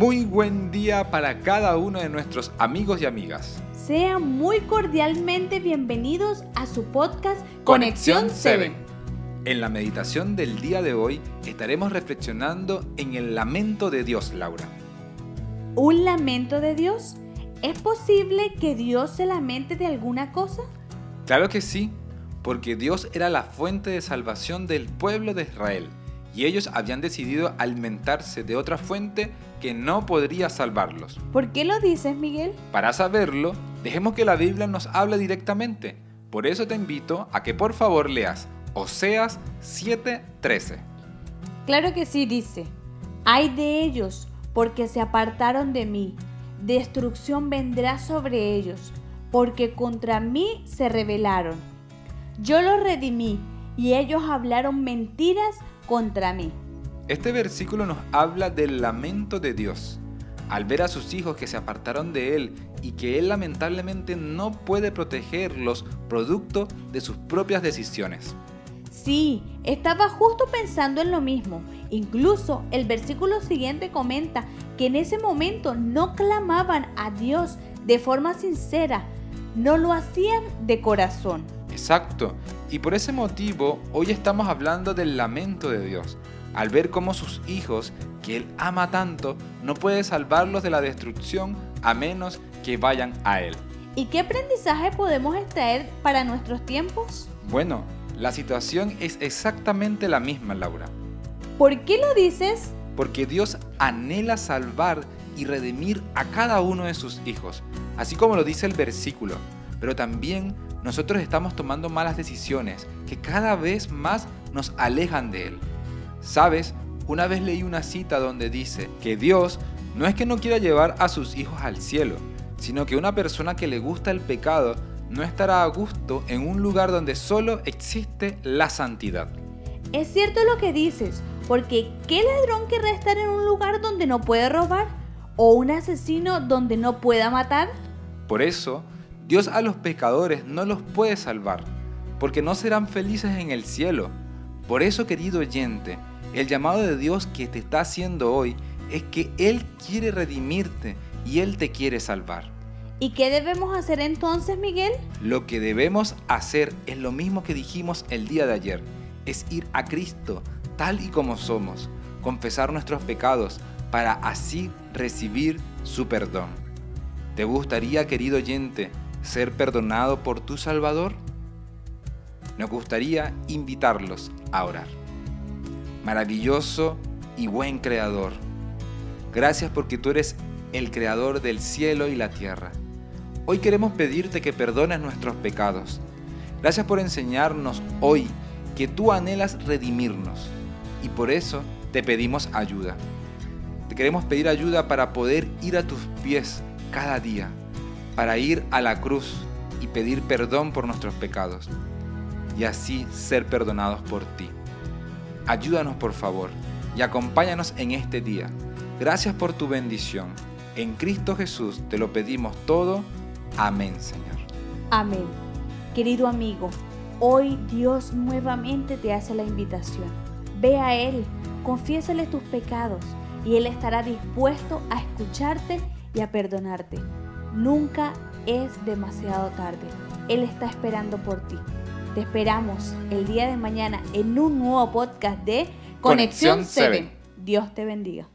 Muy buen día para cada uno de nuestros amigos y amigas. Sean muy cordialmente bienvenidos a su podcast Conexión 7. En la meditación del día de hoy estaremos reflexionando en el lamento de Dios, Laura. ¿Un lamento de Dios? ¿Es posible que Dios se lamente de alguna cosa? Claro que sí, porque Dios era la fuente de salvación del pueblo de Israel y ellos habían decidido alimentarse de otra fuente que no podría salvarlos. ¿Por qué lo dices, Miguel? Para saberlo, dejemos que la Biblia nos hable directamente. Por eso te invito a que por favor leas Oseas 7:13. Claro que sí, dice. Hay de ellos, porque se apartaron de mí. Destrucción vendrá sobre ellos, porque contra mí se rebelaron. Yo los redimí, y ellos hablaron mentiras contra mí. Este versículo nos habla del lamento de Dios. Al ver a sus hijos que se apartaron de Él y que Él lamentablemente no puede protegerlos producto de sus propias decisiones. Sí, estaba justo pensando en lo mismo. Incluso el versículo siguiente comenta que en ese momento no clamaban a Dios de forma sincera, no lo hacían de corazón. Exacto, y por ese motivo hoy estamos hablando del lamento de Dios, al ver cómo sus hijos, que Él ama tanto, no puede salvarlos de la destrucción a menos que vayan a Él. ¿Y qué aprendizaje podemos extraer para nuestros tiempos? Bueno, la situación es exactamente la misma, Laura. ¿Por qué lo dices? Porque Dios anhela salvar y redimir a cada uno de sus hijos, así como lo dice el versículo, pero también nosotros estamos tomando malas decisiones que cada vez más nos alejan de Él. Sabes, una vez leí una cita donde dice que Dios no es que no quiera llevar a sus hijos al cielo, sino que una persona que le gusta el pecado no estará a gusto en un lugar donde solo existe la santidad. Es cierto lo que dices, porque ¿qué ladrón querrá estar en un lugar donde no puede robar? ¿O un asesino donde no pueda matar? Por eso, Dios a los pecadores no los puede salvar, porque no serán felices en el cielo. Por eso, querido oyente, el llamado de Dios que te está haciendo hoy es que Él quiere redimirte y Él te quiere salvar. ¿Y qué debemos hacer entonces, Miguel? Lo que debemos hacer es lo mismo que dijimos el día de ayer, es ir a Cristo tal y como somos, confesar nuestros pecados para así recibir su perdón. ¿Te gustaría, querido oyente, ser perdonado por tu Salvador? Nos gustaría invitarlos a orar. Maravilloso y buen Creador, gracias porque tú eres el Creador del cielo y la tierra. Hoy queremos pedirte que perdones nuestros pecados. Gracias por enseñarnos hoy que tú anhelas redimirnos y por eso te pedimos ayuda. Te queremos pedir ayuda para poder ir a tus pies cada día para ir a la cruz y pedir perdón por nuestros pecados y así ser perdonados por ti. Ayúdanos por favor y acompáñanos en este día. Gracias por tu bendición. En Cristo Jesús te lo pedimos todo. Amén, Señor. Amén. Querido amigo, hoy Dios nuevamente te hace la invitación. Ve a Él, confiésale tus pecados y Él estará dispuesto a escucharte y a perdonarte. Nunca es demasiado tarde. Él está esperando por ti. Te esperamos el día de mañana en un nuevo podcast de Conexión 7. Dios te bendiga.